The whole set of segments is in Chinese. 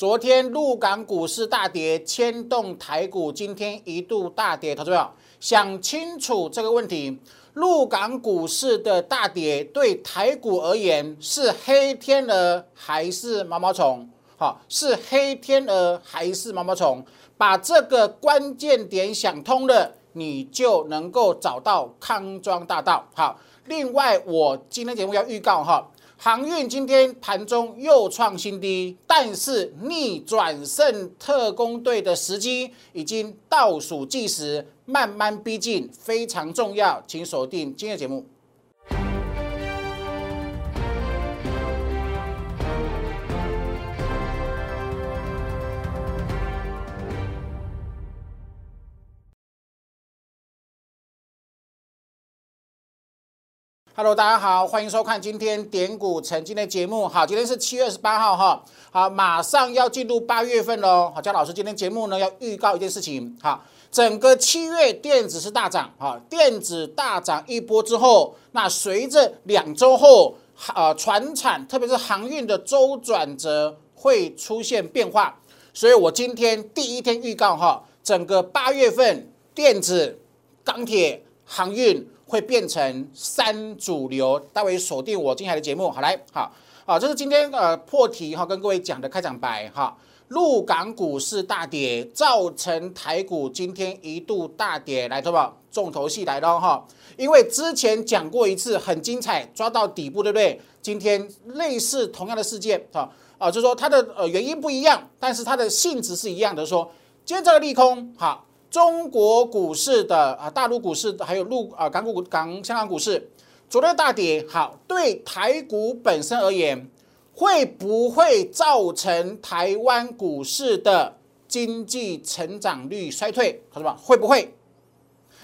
昨天陆港股市大跌，牵动台股今天一度大跌。投资者想清楚这个问题，陆港股市的大跌对台股而言是黑天鹅还是毛毛虫？好，是黑天鹅还是毛毛虫？把这个关键点想通了，你就能够找到康庄大道。好，另外我今天节目要预告哈。航运今天盘中又创新低，但是逆转胜特工队的时机已经倒数计时，慢慢逼近，非常重要，请锁定今日节目。Hello，大家好，欢迎收看今天点股成金的节目。好，今天是七月二十八号哈。好，马上要进入八月份喽。好，姜老师今天节目呢要预告一件事情。好，整个七月电子是大涨，哈，电子大涨一波之后，那随着两周后，呃，船产特别是航运的周转折会出现变化。所以我今天第一天预告哈，整个八月份电子、钢铁、航运。会变成三主流，待会锁定我今天的节目。好来，好，好，这是今天呃破题哈，跟各位讲的开场白哈。陆港股市大跌，造成台股今天一度大跌，来，投保重头戏来了哈。因为之前讲过一次很精彩，抓到底部，对不对？今天类似同样的事件哈，啊，就是说它的呃原因不一样，但是它的性质是一样的。说今天这个利空，好。中国股市的啊，大陆股市还有陆啊，港股港香港股市昨天大跌，好，对台股本身而言，会不会造成台湾股市的经济成长率衰退？好，什么？会不会？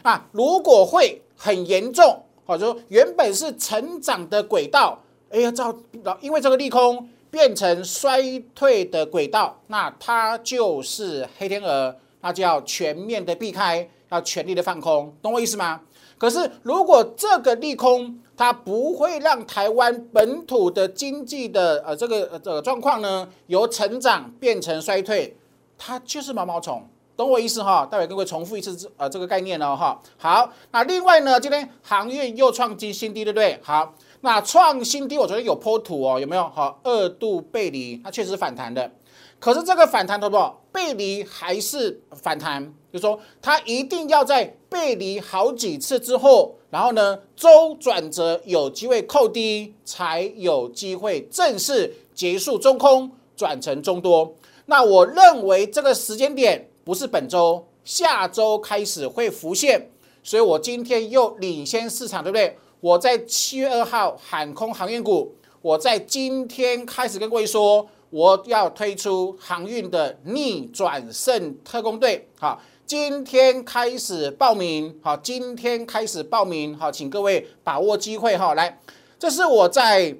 啊，如果会很严重，或者说原本是成长的轨道，哎呀，造因为这个利空变成衰退的轨道，那它就是黑天鹅。那就要全面的避开，要全力的放空，懂我意思吗？可是如果这个利空它不会让台湾本土的经济的呃这个呃这个状况呢由成长变成衰退，它就是毛毛虫，懂我意思哈？待会跟各位重复一次呃这个概念哦哈。好，那另外呢，今天航运又创新新低，对不对？好，那创新低，我昨天有坡图哦，有没有？好，二度背离，它确实反弹的。可是这个反弹，不多背离还是反弹，就说它一定要在背离好几次之后，然后呢周转折有机会扣低，才有机会正式结束中空，转成中多。那我认为这个时间点不是本周，下周开始会浮现，所以我今天又领先市场，对不对？我在七月二号喊空航运股，我在今天开始跟各位说。我要推出航运的逆转胜特工队，好，今天开始报名，好，今天开始报名，好，请各位把握机会，哈，来，这是我在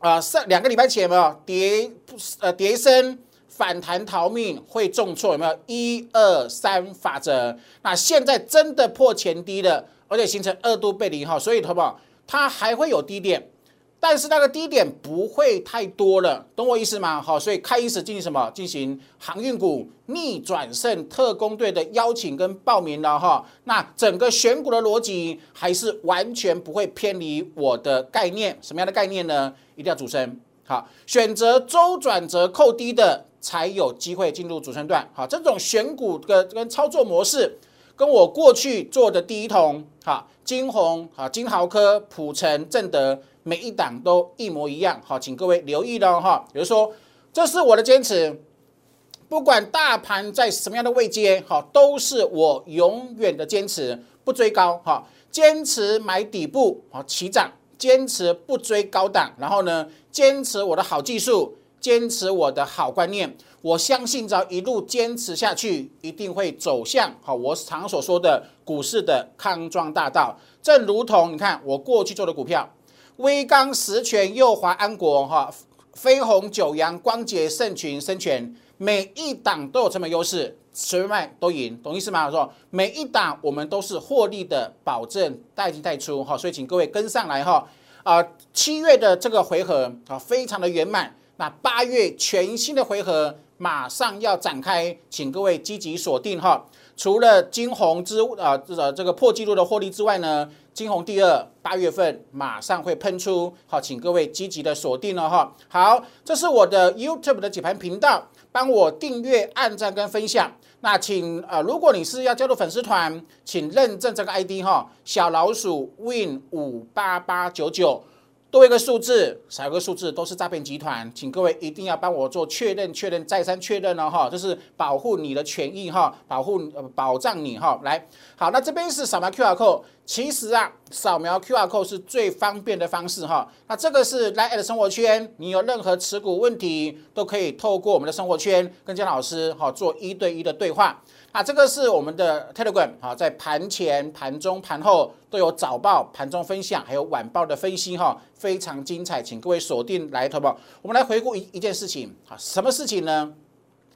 啊上两个礼拜前有没有跌呃跌升反弹逃命会重挫有没有一二三法则？那现在真的破前低了，而且形成二度背离哈，所以好不好？它还会有低点。但是那个低点不会太多了，懂我意思吗？好，所以开始进行什么？进行航运股逆转胜特工队的邀请跟报名了哈。那整个选股的逻辑还是完全不会偏离我的概念。什么样的概念呢？一定要主升。好，选择周转折扣低的才有机会进入主升段。好，这种选股的跟操作模式，跟我过去做的第一桶，好，金红、好金豪科、普成、正德。每一档都一模一样，好，请各位留意了哈。比如说，这是我的坚持，不管大盘在什么样的位阶，好，都是我永远的坚持，不追高，哈，坚持买底部，好，起涨，坚持不追高档，然后呢，坚持我的好技术，坚持我的好观念，我相信只要一路坚持下去，一定会走向好我常所说的股市的康庄大道。正如同你看我过去做的股票。威刚、实权、右华、安国、哈飞鸿、九阳、光捷、盛群、生全，每一档都有成本优势，随便卖都赢，懂意思吗？我说每一档我们都是获利的保证，带进带出哈，所以请各位跟上来哈。啊，七月的这个回合啊，非常的圆满。那八月全新的回合，马上要展开，请各位积极锁定哈。除了金红之啊这这个破纪录的获利之外呢，金红第二八月份马上会喷出，好，请各位积极的锁定了哈。好，这是我的 YouTube 的解盘频道，帮我订阅、按赞跟分享。那请呃，如果你是要加入粉丝团，请认证这个 ID 哈，小老鼠 Win 五八八九九。多一个数字，少一个数字，都是诈骗集团，请各位一定要帮我做确认、确认再三确认了，哈，这是保护你的权益哈，保护呃保障你哈，来，好，那这边是扫描 QR code，其实啊，扫描 QR code 是最方便的方式哈，那这个是来的生活圈，你有任何持股问题，都可以透过我们的生活圈跟姜老师哈做一对一的对话。啊，这个是我们的 Telegram 哈，在盘前、盘中、盘后都有早报、盘中分享，还有晚报的分析哈，非常精彩，请各位锁定来投保。我们来回顾一一件事情，好，什么事情呢？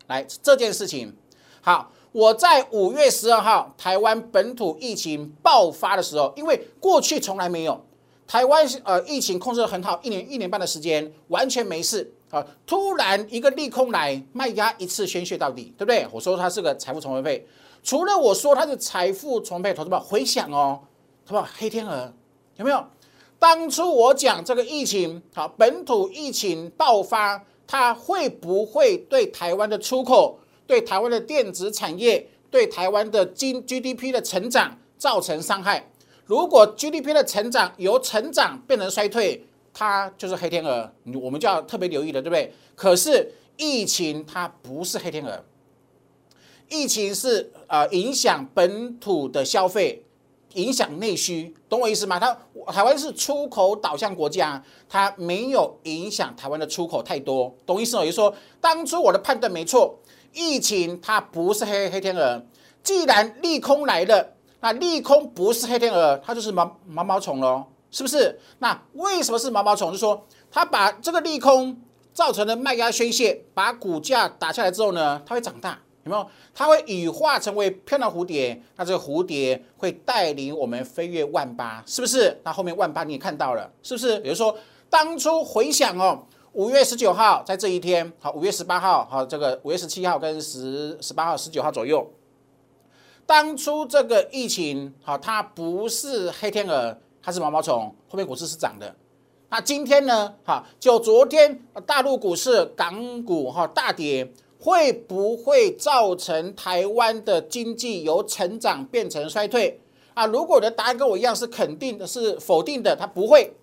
来这件事情，好，我在五月十二号台湾本土疫情爆发的时候，因为过去从来没有台湾呃疫情控制的很好，一年一年半的时间完全没事。啊！突然一个利空来，卖压一次宣泄到底，对不对？我说它是个财富重分配，除了我说它是财富重配，投资们回想哦，是吧？黑天鹅有没有？当初我讲这个疫情，好，本土疫情爆发，它会不会对台湾的出口、对台湾的电子产业、对台湾的经 GDP 的成长造成伤害？如果 GDP 的成长由成长变成衰退？它就是黑天鹅，我们就要特别留意的，对不对？可是疫情它不是黑天鹅，疫情是呃影响本土的消费，影响内需，懂我意思吗？它台湾是出口导向国家，它没有影响台湾的出口太多，懂意思吗？也就是说，当初我的判断没错，疫情它不是黑黑天鹅，既然利空来了，那利空不是黑天鹅，它就是毛毛毛虫喽。是不是？那为什么是毛毛虫？就说它把这个利空造成的卖压宣泄，把股价打下来之后呢，它会长大，有没有？它会羽化成为漂亮蝴蝶，那这个蝴蝶会带领我们飞越万八，是不是？那后面万八你也看到了，是不是？比如说当初回想哦，五月十九号在这一天，好，五月十八号，好，这个五月十七号跟十十八号、十九号左右，当初这个疫情，好，它不是黑天鹅。它是毛毛虫，后面股市是涨的。那今天呢？哈，就昨天大陆股市、港股哈大跌，会不会造成台湾的经济由成长变成衰退？啊，如果的答案跟我一样是肯定的，是否定的，它不会，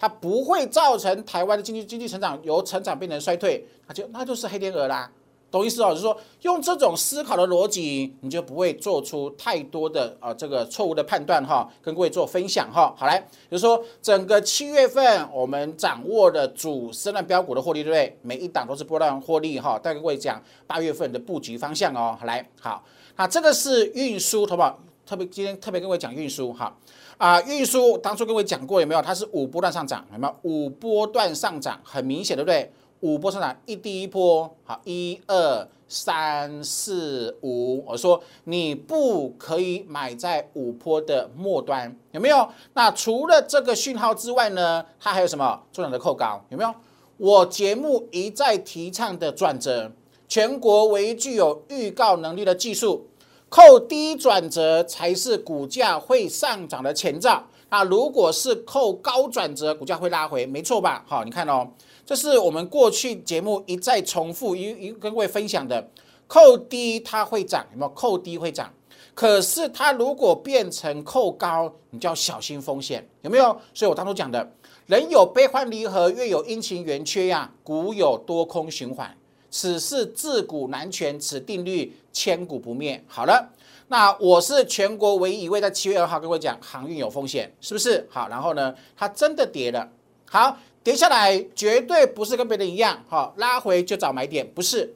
它不会造成台湾的经济经济成长由成长变成衰退，那就那就是黑天鹅啦。懂意思哦，就是说用这种思考的逻辑，你就不会做出太多的啊这个错误的判断哈。跟各位做分享哈。好来，比如说整个七月份我们掌握的主升浪标股的获利，对不对？每一档都是波段获利哈。再跟各位讲八月份的布局方向哦。好来，好，那这个是运输，好不好？特别今天特别跟各位讲运输哈。啊，运输当初各位讲过有没有？它是五波段上涨，有没有？五波段上涨很明显，对不对？五波上涨，一第一波好，一二三四五，我说你不可以买在五波的末端，有没有？那除了这个讯号之外呢，它还有什么重要的扣高？有没有？我节目一再提倡的转折，全国唯一具有预告能力的技术，扣低转折才是股价会上涨的前兆。那如果是扣高转折，股价会拉回，没错吧？好，你看哦。这是我们过去节目一再重复一一跟各位分享的，扣低它会涨，有没有？扣低会涨，可是它如果变成扣高，你就要小心风险，有没有？所以我当初讲的，人有悲欢离合，月有阴晴圆缺呀，股有多空循环，此事自古难全，此定律千古不灭。好了，那我是全国唯一一位在七月二号跟我讲航运有风险，是不是？好，然后呢，它真的跌了，好。跌下来绝对不是跟别人一样，哈，拉回就找买点，不是。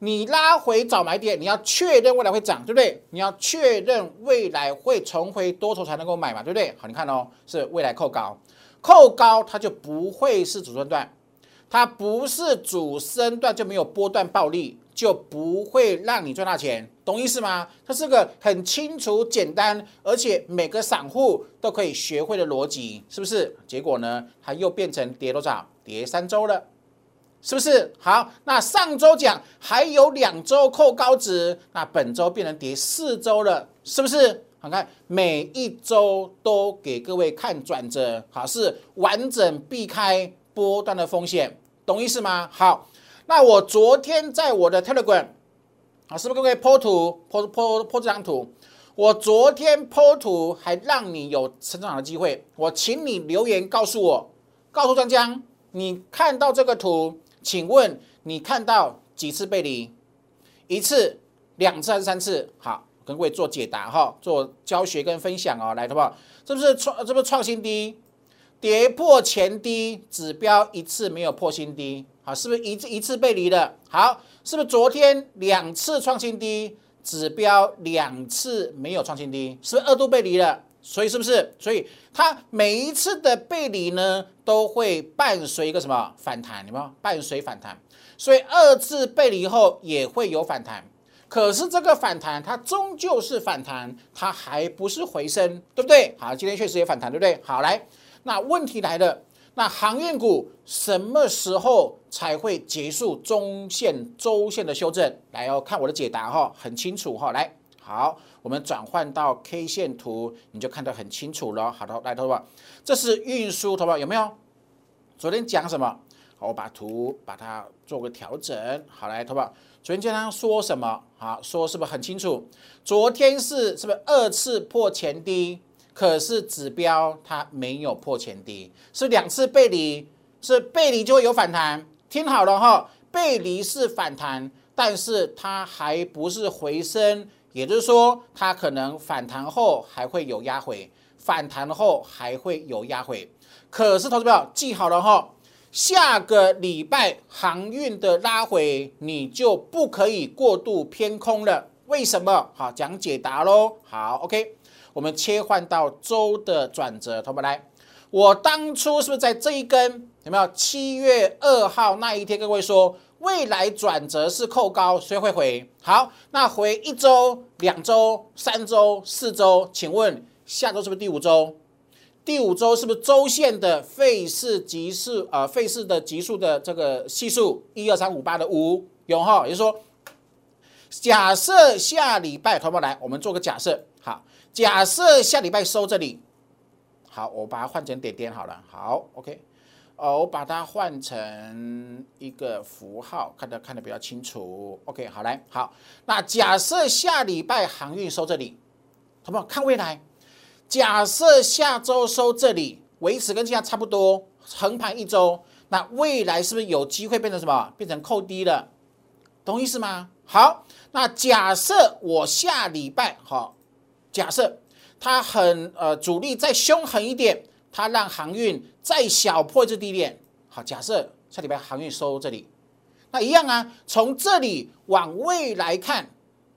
你拉回找买点，你要确认未来会涨，对不对？你要确认未来会重回多头才能够买嘛，对不对？好，你看哦，是未来扣高，扣高它就不会是主升段，它不是主升段就没有波段暴利。就不会让你赚大钱，懂意思吗？它是个很清楚、简单，而且每个散户都可以学会的逻辑，是不是？结果呢，它又变成跌多少？跌三周了，是不是？好，那上周讲还有两周扣高值，那本周变成跌四周了，是不是？好看，每一周都给各位看转折，好，是完整避开波段的风险，懂意思吗？好，那我昨天在我的 Telegram，啊，是不是各位 po 图 po po po 这张图？我昨天 po 图还让你有成长的机会，我请你留言告诉我，告诉张江，你看到这个图，请问你看到几次背离？一次、两次还是三次？好。跟各位做解答哈，做教学跟分享哦，来，好不好？是不是创？这不是创新低，跌破前低指标一次没有破新低，好，是不是一次一次背离的？好，是不是昨天两次创新低，指标两次没有创新低，是不是二度背离了？所以是不是？所以它每一次的背离呢，都会伴随一个什么反弹？有没有伴随反弹？所以二次背离后也会有反弹。可是这个反弹，它终究是反弹，它还不是回升，对不对？好，今天确实也反弹，对不对？好，来，那问题来了，那航运股什么时候才会结束中线、周线的修正？来哦，看我的解答哈，很清楚哈。来，好，我们转换到 K 线图，你就看得很清楚了。好的，来，头发，这是运输，头发有没有？昨天讲什么？好，我把图把它做个调整。好，来，头发。昨天经常说什么？好，说是不是很清楚？昨天是是不是二次破前低？可是指标它没有破前低，是两次背离，是背离就会有反弹。听好了哈，背离是反弹，但是它还不是回升，也就是说它可能反弹后还会有压回，反弹后还会有压回。可是投资票记好了哈。下个礼拜航运的拉回，你就不可以过度偏空了。为什么？好，讲解答喽。好，OK，我们切换到周的转折，同学们来。我当初是不是在这一根有没有？七月二号那一天，各位说未来转折是扣高，所以会回。好，那回一周、两周、三周、四周，请问下周是不是第五周？第五周是不是周线的费氏级数啊？费氏的级数的这个系数一二三五八的五有哈？也就是说，假设下礼拜同学们来，我们做个假设，好，假设下礼拜收这里，好，我把它换成点点好了，好，OK，哦，我把它换成一个符号，看得看得比较清楚，OK，好来，好，那假设下礼拜航运收这里，好不好看未来。假设下周收这里维持跟现在差不多，横盘一周，那未来是不是有机会变成什么？变成扣低了，懂意思吗？好，那假设我下礼拜好，假设它很呃主力再凶狠一点，它让航运再小破这低点，好，假设下礼拜航运收这里，那一样啊，从这里往未来看，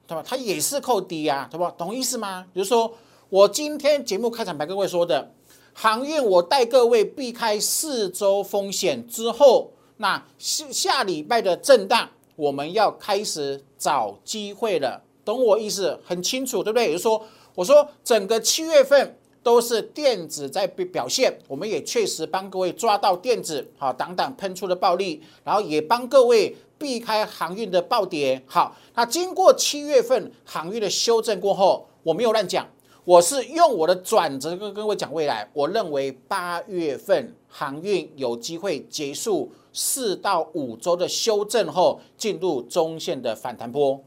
对吧？它也是扣低啊，对吧？懂意思吗？比如说。我今天节目开场白各位说的，航运我带各位避开四周风险之后，那下下礼拜的震荡，我们要开始找机会了，懂我意思很清楚，对不对？也就是说，我说整个七月份都是电子在表现，我们也确实帮各位抓到电子，好，挡挡喷出的暴利，然后也帮各位避开航运的暴跌。好，那经过七月份航运的修正过后，我没有乱讲。我是用我的转折跟各位讲未来，我认为八月份航运有机会结束四到五周的修正后，进入中线的反弹波，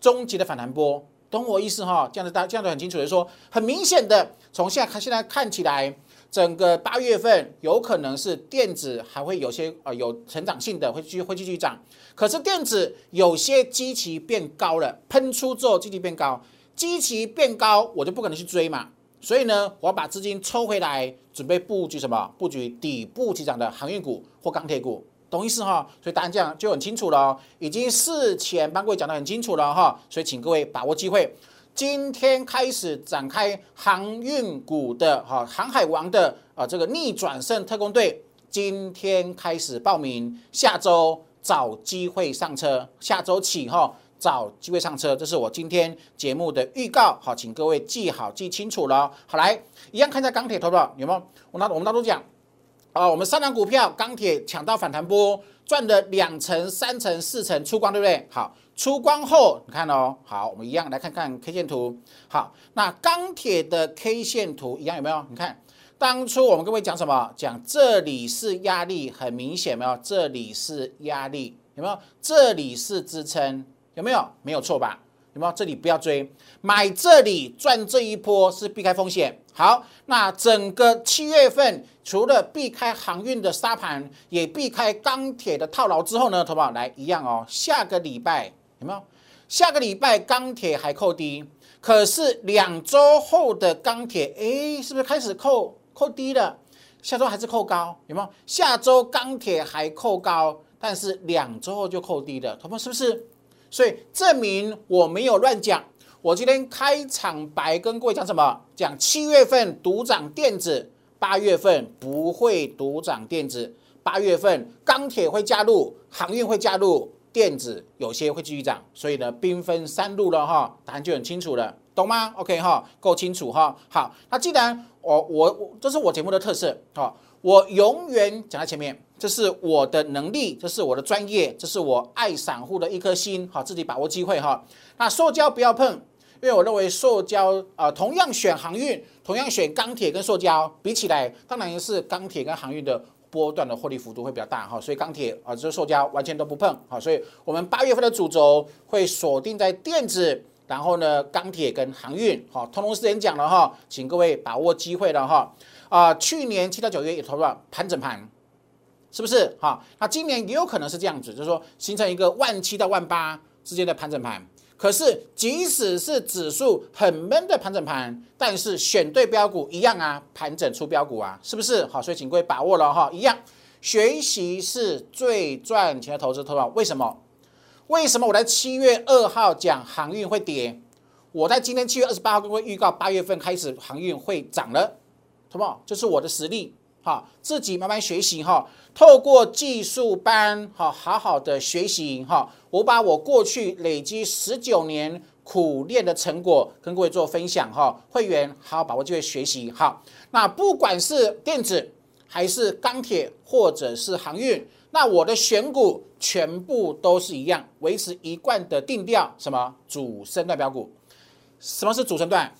终极的反弹波，懂我意思哈？这样子大这样子很清楚的说，很明显的，从现在看现在看起来，整个八月份有可能是电子还会有些呃有成长性的会继续会继续涨，可是电子有些基期变高了，喷出之后基期变高。基期变高，我就不可能去追嘛，所以呢，我要把资金抽回来，准备布局什么？布局底部起涨的航运股或钢铁股，懂意思哈？所以答案这样就很清楚了，已经事前帮各位讲得很清楚了哈，所以请各位把握机会，今天开始展开航运股的哈航海王的啊这个逆转胜特工队，今天开始报名，下周找机会上车，下周起哈。找机会上车，这是我今天节目的预告。好，请各位记好、记清楚了。好，来一样看一下钢铁，投不有没有？我拿我们当中讲啊，我们三档股票，钢铁抢到反弹波，赚了两成、三成、四成出光，对不对？好，出光后你看哦，好，我们一样来看看 K 线图。好，那钢铁的 K 线图一样有没有？你看，当初我们各位讲什么？讲这里是压力，很明显没有？这里是压力，有没有？这里是支撑，有没有？没有错吧？有没有？这里不要追，买这里赚这一波是避开风险。好，那整个七月份除了避开航运的沙盘，也避开钢铁的套牢之后呢，投保来一样哦。下个礼拜有没有？下个礼拜钢铁还扣低，可是两周后的钢铁，哎，是不是开始扣扣低了？下周还是扣高，有没有？下周钢铁还扣高，但是两周后就扣低了，投保是不是？所以证明我没有乱讲。我今天开场白跟各位讲什么？讲七月份独涨电子，八月份不会独涨电子。八月份钢铁会加入，航运会加入，电子有些会继续涨。所以呢，兵分三路了哈，答案就很清楚了，懂吗？OK 哈，够清楚哈。好，那既然我我这是我节目的特色哈，我永远讲在前面。这是我的能力，这是我的专业，这是我爱散户的一颗心，好，自己把握机会哈。那塑胶不要碰，因为我认为塑胶啊，同样选航运，同样选钢铁跟塑胶比起来，当然是钢铁跟航运的波段的获利幅度会比较大哈。所以钢铁啊，这塑胶完全都不碰好。所以我们八月份的主轴会锁定在电子，然后呢，钢铁跟航运好，通通是演讲了哈，请各位把握机会了哈。啊，去年七到九月也投入了盘整盘。是不是哈？那今年也有可能是这样子，就是说形成一个万七到万八之间的盘整盘。可是即使是指数很闷的盘整盘，但是选对标股一样啊，盘整出标股啊，是不是？好，所以请各位把握了哈，一样。学习是最赚钱的投资，投保为什么？为什么我在七月二号讲航运会跌？我在今天七月二十八号跟各位预告，八月份开始航运会涨了，好不好？这是我的实力。自己慢慢学习哈，透过技术班哈，好好的学习哈。我把我过去累积十九年苦练的成果跟各位做分享哈。会员好好把握机会学习哈。那不管是电子还是钢铁或者是航运，那我的选股全部都是一样，维持一贯的定调。什么主升段标股？什么是主升段？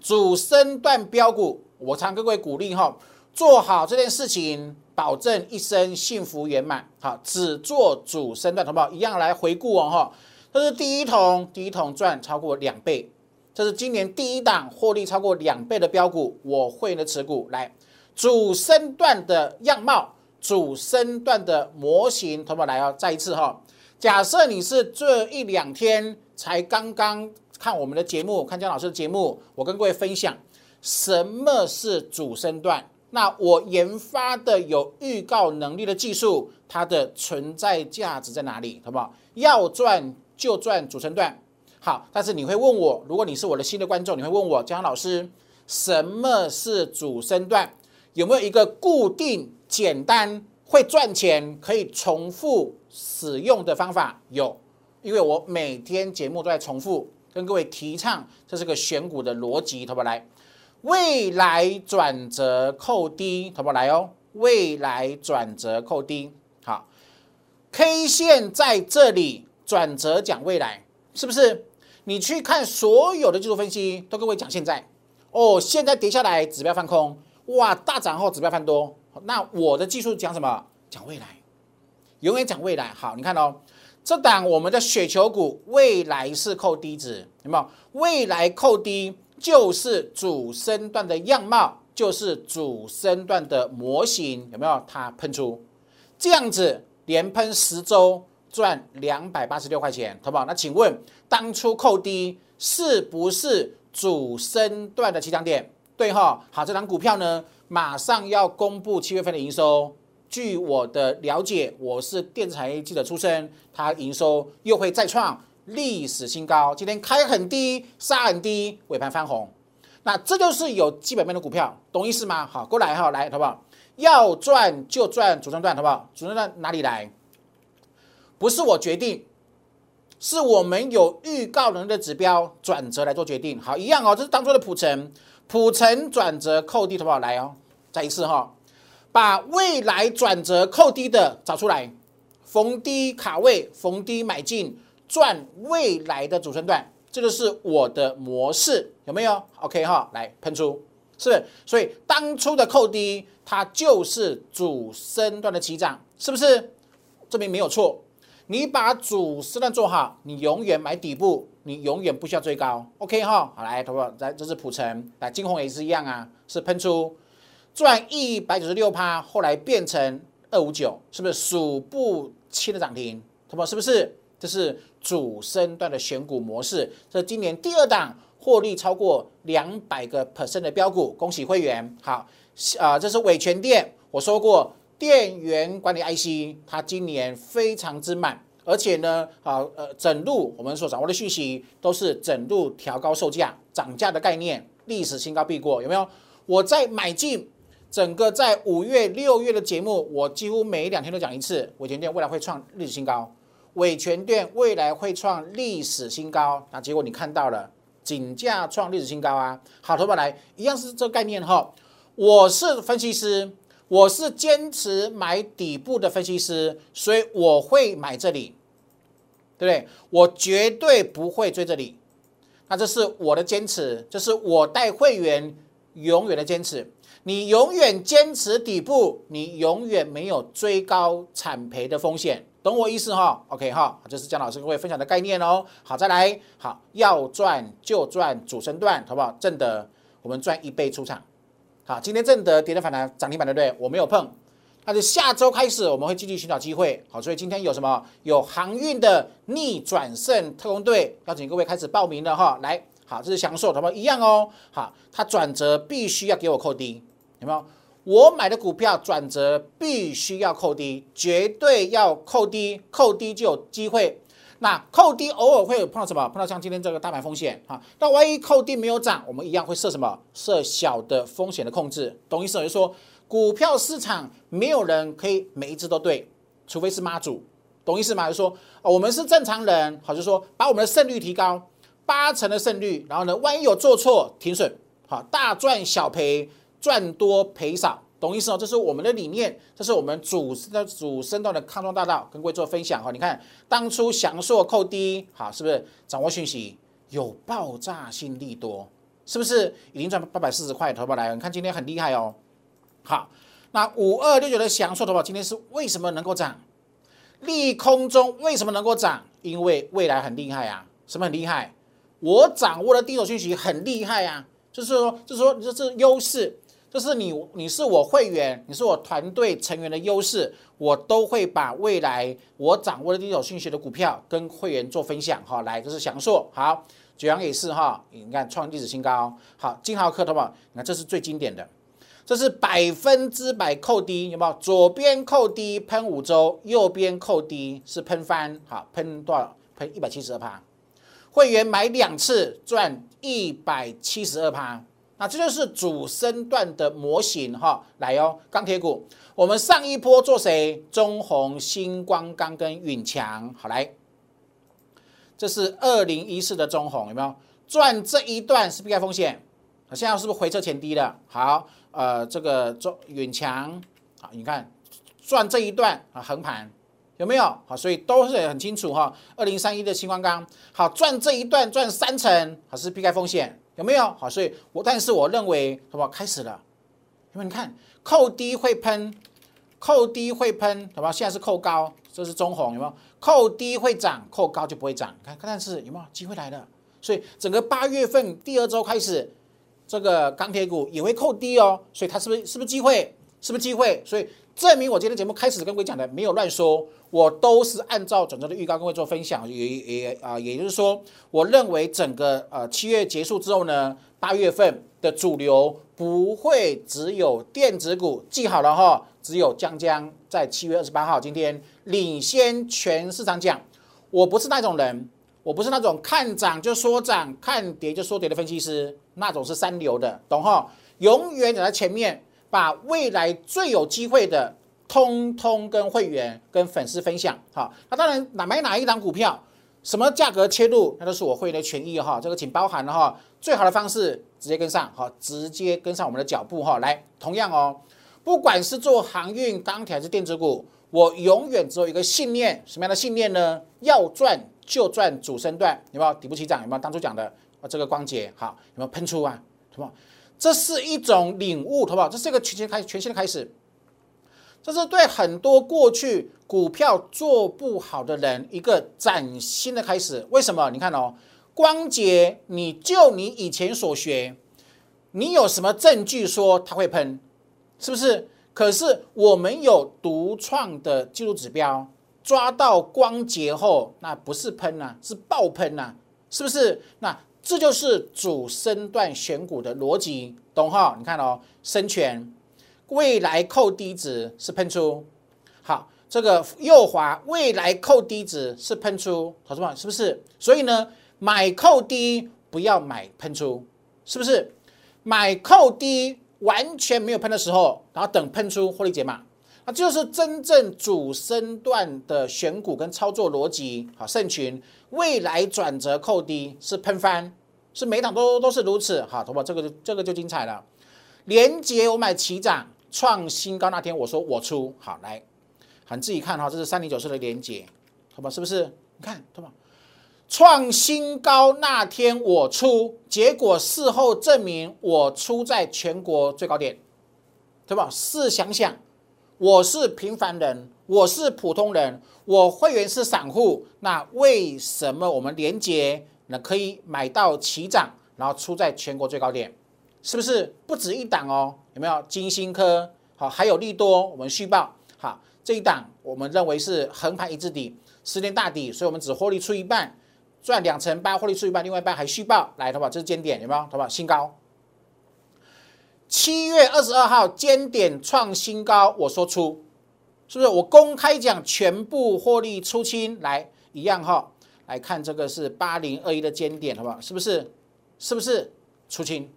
主升段标股，我常跟各位鼓励哈。做好这件事情，保证一生幸福圆满。好，只做主升段，同胞一样来回顾哦哈。这是第一桶，第一桶赚超过两倍。这是今年第一档获利超过两倍的标股，我会员的持股来主升段的样貌，主升段的模型，同胞来哦，再一次哈。假设你是这一两天才刚刚看我们的节目，看姜老师的节目，我跟各位分享什么是主升段。那我研发的有预告能力的技术，它的存在价值在哪里？好不好？要赚就赚主升段。好，但是你会问我，如果你是我的新的观众，你会问我，江老师，什么是主升段？有没有一个固定、简单、会赚钱、可以重复使用的方法？有，因为我每天节目都在重复跟各位提倡，这是个选股的逻辑，好不好？来。未来转折扣低，同不来哦？未来转折扣低，好，K 线在这里转折讲未来，是不是？你去看所有的技术分析，都跟我讲现在哦，现在跌下来，指标放空，哇，大涨后指标翻多，那我的技术讲什么？讲未来，永远讲未来。好，你看哦，这档我们的雪球股，未来是扣低值，有没有？未来扣低。就是主升段的样貌，就是主升段的模型，有没有？它喷出这样子，连喷十周赚两百八十六块钱，好不好？那请问当初扣低是不是主升段的起涨点？对哈，好，这张股票呢，马上要公布七月份的营收。据我的了解，我是电子产业记者出身，它营收又会再创。历史新高，今天开很低，杀很低，尾盘翻红，那这就是有基本面的股票，懂意思吗？好，过来哈，来，好不好？要赚就赚主升段，好不好？主升段哪里来？不是我决定，是我们有预告能力的指标转折来做决定。好，一样哦，这是当初的普成，普成转折扣低，好不好？来哦，再一次哈，把未来转折扣低的找出来。逢低卡位，逢低买进，赚未来的主升段，这个是我的模式，有没有？OK 哈，来喷出，是？所以当初的扣低，它就是主升段的起涨，是不是？证明没有错。你把主升段做好，你永远买底部，你永远不需要追高。OK 哈，好来，投保来，这是普成，来金红也是一样啊，是喷出。赚一百九十六趴，后来变成二五九，是不是数不清的涨停？同胞是不是？这是主升段的选股模式，这今年第二档获利超过两百个 percent 的标股，恭喜会员。好，啊，这是伟全电，我说过电源管理 IC，它今年非常之满，而且呢，啊，呃，整路我们所掌握的讯息都是整路调高售价、涨价的概念，历史新高必过，有没有？我在买进。整个在五月、六月的节目，我几乎每两天都讲一次，伟全店未来会创历史新高，伟全店未来会创历史新高。那结果你看到了，紧价创历史新高啊！好，投保来一样是这个概念哈。我是分析师，我是坚持买底部的分析师，所以我会买这里，对不对？我绝对不会追这里。那这是我的坚持，这是我带会员永远的坚持。你永远坚持底部，你永远没有追高惨赔的风险，懂我意思哈？OK 哈，这是姜老师各位分享的概念哦。好，再来，好，要赚就赚主升段，好不好？正德，我们赚一倍出场。好，今天正德跌的反弹涨停板对不对？我没有碰，但是下周开始我们会继续寻找机会。好，所以今天有什么？有航运的逆转胜特工队，邀请各位开始报名了哈。来，好，这是享受，好不好？一样哦。好，它转折必须要给我扣低。有没有？我买的股票转折必须要扣低，绝对要扣低，扣低就有机会。那扣低偶尔会碰到什么？碰到像今天这个大盘风险啊。那万一扣低没有涨，我们一样会设什么？设小的风险的控制，懂意思？就是说，股票市场没有人可以每一只都对，除非是妈祖，懂意思吗？就是说，我们是正常人，好，就是说把我们的胜率提高八成的胜率，然后呢，万一有做错停损，好，大赚小赔。赚多赔少，懂意思哦？这是我们的理念，这是我们主的主升段的康庄大道，跟各位做分享哈。你看当初祥硕扣低，好，是不是掌握讯息有爆炸性利多？是不是已经赚八百四十块？投保来，你看今天很厉害哦。好，那五二六九的祥硕投保今天是为什么能够涨？利空中为什么能够涨？因为未来很厉害啊。什么很厉害？我掌握的第一手讯息很厉害啊，就是说，就是说，这是优势。这是你，你是我会员，你是我团队成员的优势，我都会把未来我掌握的第一手信息的股票跟会员做分享哈。来，这是祥硕，好，九阳也是哈，你看创历史新高。好，金豪科的话，你看这是最经典的，这是百分之百扣低，有没有？左边扣低喷五周，右边扣低是喷翻，好，喷多少？喷一百七十二趴，会员买两次赚一百七十二趴。那这就是主升段的模型哈，来哦，钢铁股，我们上一波做谁？中红、星光钢跟永强，好来，这是二零一四的中红，有没有赚这一段是避开风险？现在是不是回撤前低了？好，呃，这个中允强，好，你看赚这一段啊，横盘有没有？好，所以都是很清楚哈。二零三一的星光钢，好赚这一段赚三成，还是避开风险？有没有好？所以我但是我认为，好不好？开始了，因为你看扣低会喷，扣低会喷，好不好？现在是扣高，这是中红，有没有？扣低会涨，扣高就不会涨。看，但是有没有机会来了？所以整个八月份第二周开始，这个钢铁股也会扣低哦。所以它是不是是不是机会？是不是机会？所以证明我今天节目开始跟各位讲的没有乱说。我都是按照整个的预告跟各位做分享，也也啊，也就是说，我认为整个呃七月结束之后呢，八月份的主流不会只有电子股，记好了哈，只有江江在七月二十八号今天领先全市场讲，我不是那种人，我不是那种看涨就说涨，看跌就说跌的分析师，那种是三流的，懂哈？永远走在前面，把未来最有机会的。通通跟会员、跟粉丝分享，好，那当然哪买哪一档股票，什么价格切入，那都是我会员的权益哈，这个请包含了哈，最好的方式直接跟上，好，直接跟上我们的脚步哈，来，同样哦，不管是做航运、钢铁还是电子股，我永远只有一个信念，什么样的信念呢？要赚就赚主升段，有没有底部起涨？有没有当初讲的啊？这个光节好，有没有喷出啊？什么？这是一种领悟，好不好？这是一个全新开全新的开始。这是对很多过去股票做不好的人一个崭新的开始。为什么？你看哦，光洁，你就你以前所学，你有什么证据说它会喷？是不是？可是我们有独创的技术指标，抓到光洁后，那不是喷呐，是爆喷呐，是不是？那这就是主升段选股的逻辑，懂哈？你看哦，深全。未来扣低值是喷出，好，这个右滑未来扣低值是喷出，同志们是不是？所以呢，买扣低不要买喷出，是不是？买扣低完全没有喷的时候，然后等喷出获利解码，那就是真正主升段的选股跟操作逻辑。好，盛群未来转折扣低是喷翻，是每档都都是如此。好，同志们这个就这个就精彩了。连接我买齐涨。创新高那天，我说我出好来，好你自己看哈，这是三零九四的连接，好吧？是不是？你看，对吧？创新高那天我出，结果事后证明我出在全国最高点，对吧？试想想，我是平凡人，我是普通人，我会员是散户，那为什么我们连接那可以买到起涨，然后出在全国最高点？是不是不止一档哦？有没有金星科？好，还有利多，我们续报。好，这一档我们认为是横盘一字底，十年大底，所以我们只获利出一半，赚两成八，获利出一半，另外一半还续报。来，好不好？这是尖点，有没有？好不好？新高。七月二十二号尖点创新高，我说出，是不是？我公开讲全部获利出清，来一样哈。来看这个是八零二一的尖点，好不好？是不是？是不是出清？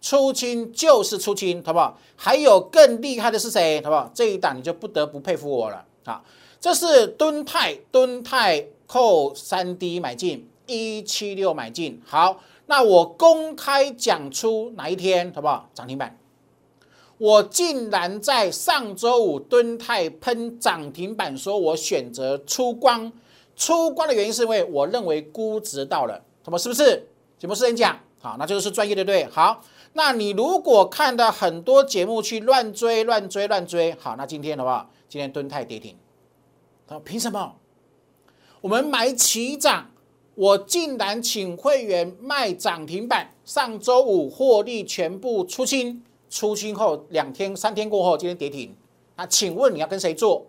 出清就是出清，好不好？还有更厉害的是谁，好不好？这一档你就不得不佩服我了啊！这是敦泰，敦泰扣三 D 买进一七六买进，好，那我公开讲出哪一天，好不好？涨停板，我竟然在上周五敦泰喷涨停板，说我选择出光，出光的原因是因为我认为估值到了，什么是不是？节目是人讲，好，那就是专业的对，好。那你如果看到很多节目去乱追乱追乱追，好，那今天的话，今天蹲泰跌停，他说凭什么？我们买起涨，我竟然请会员卖涨停板，上周五获利全部出清，出清后两天三天过后，今天跌停，那请问你要跟谁做？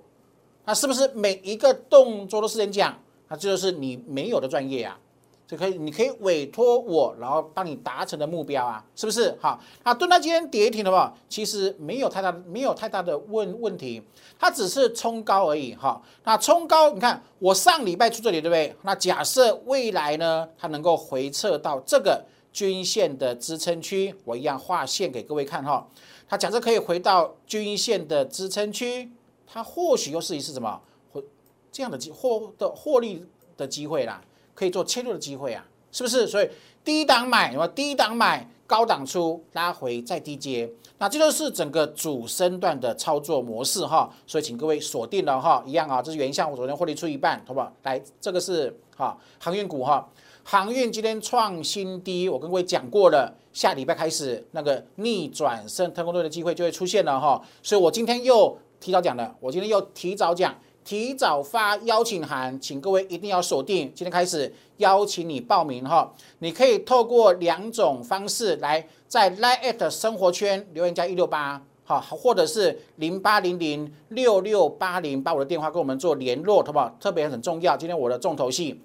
那是不是每一个动作都是人讲？那这就是你没有的专业啊？就可以，你可以委托我，然后帮你达成的目标啊，是不是？好，那蹲到今天跌停的话，其实没有太大没有太大的问问题，它只是冲高而已。哈，那冲高，你看我上礼拜出这里，对不对？那假设未来呢，它能够回撤到这个均线的支撑区，我一样画线给各位看哈。它假设可以回到均线的支撑区，它或许又是一次什么？获这样的机获的获利的机会啦。可以做切入的机会啊，是不是？所以低档买，什么低档买，高档出，拉回再低接，那这就是整个主升段的操作模式哈。所以请各位锁定了哈，一样啊，这是原项，我昨天获利出一半，好不好？来，这个是哈航运股哈，航运今天创新低，我跟各位讲过了，下礼拜开始那个逆转升特工队的机会就会出现了哈。所以我今天又提早讲的，我今天又提早讲。提早发邀请函，请各位一定要锁定。今天开始邀请你报名哈，你可以透过两种方式来在 Line at 生活圈留言加一六八，好，或者是零八零零六六八零把我的电话跟我们做联络，好不好？特别很重要。今天我的重头戏，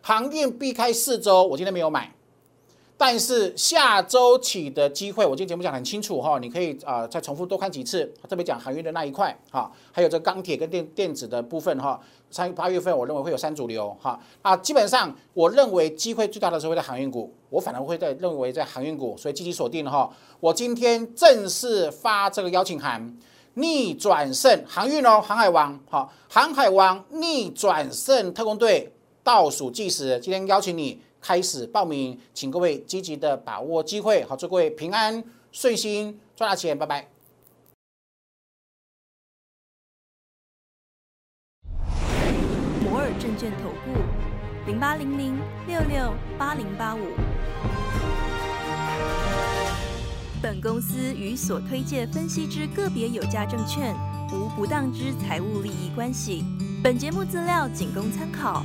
航运避开四周，我今天没有买。但是下周起的机会，我今天节目讲很清楚哈，你可以啊再重复多看几次，特别讲航运的那一块哈，还有这钢铁跟电电子的部分哈。三八月份我认为会有三主流哈啊，基本上我认为机会最大的是会在航运股，我反而会在认为在航运股，所以积极锁定哈。我今天正式发这个邀请函，逆转胜航运哦，航海王好，航海王逆转胜特工队倒数计时，今天邀请你。开始报名，请各位积极的把握机会，好，祝各位平安顺心，赚大钱，拜拜。摩尔证券投顾零八零零六六八零八五。本公司与所推介分析之个别有价证券无不当之财务利益关系。本节目资料仅供参考，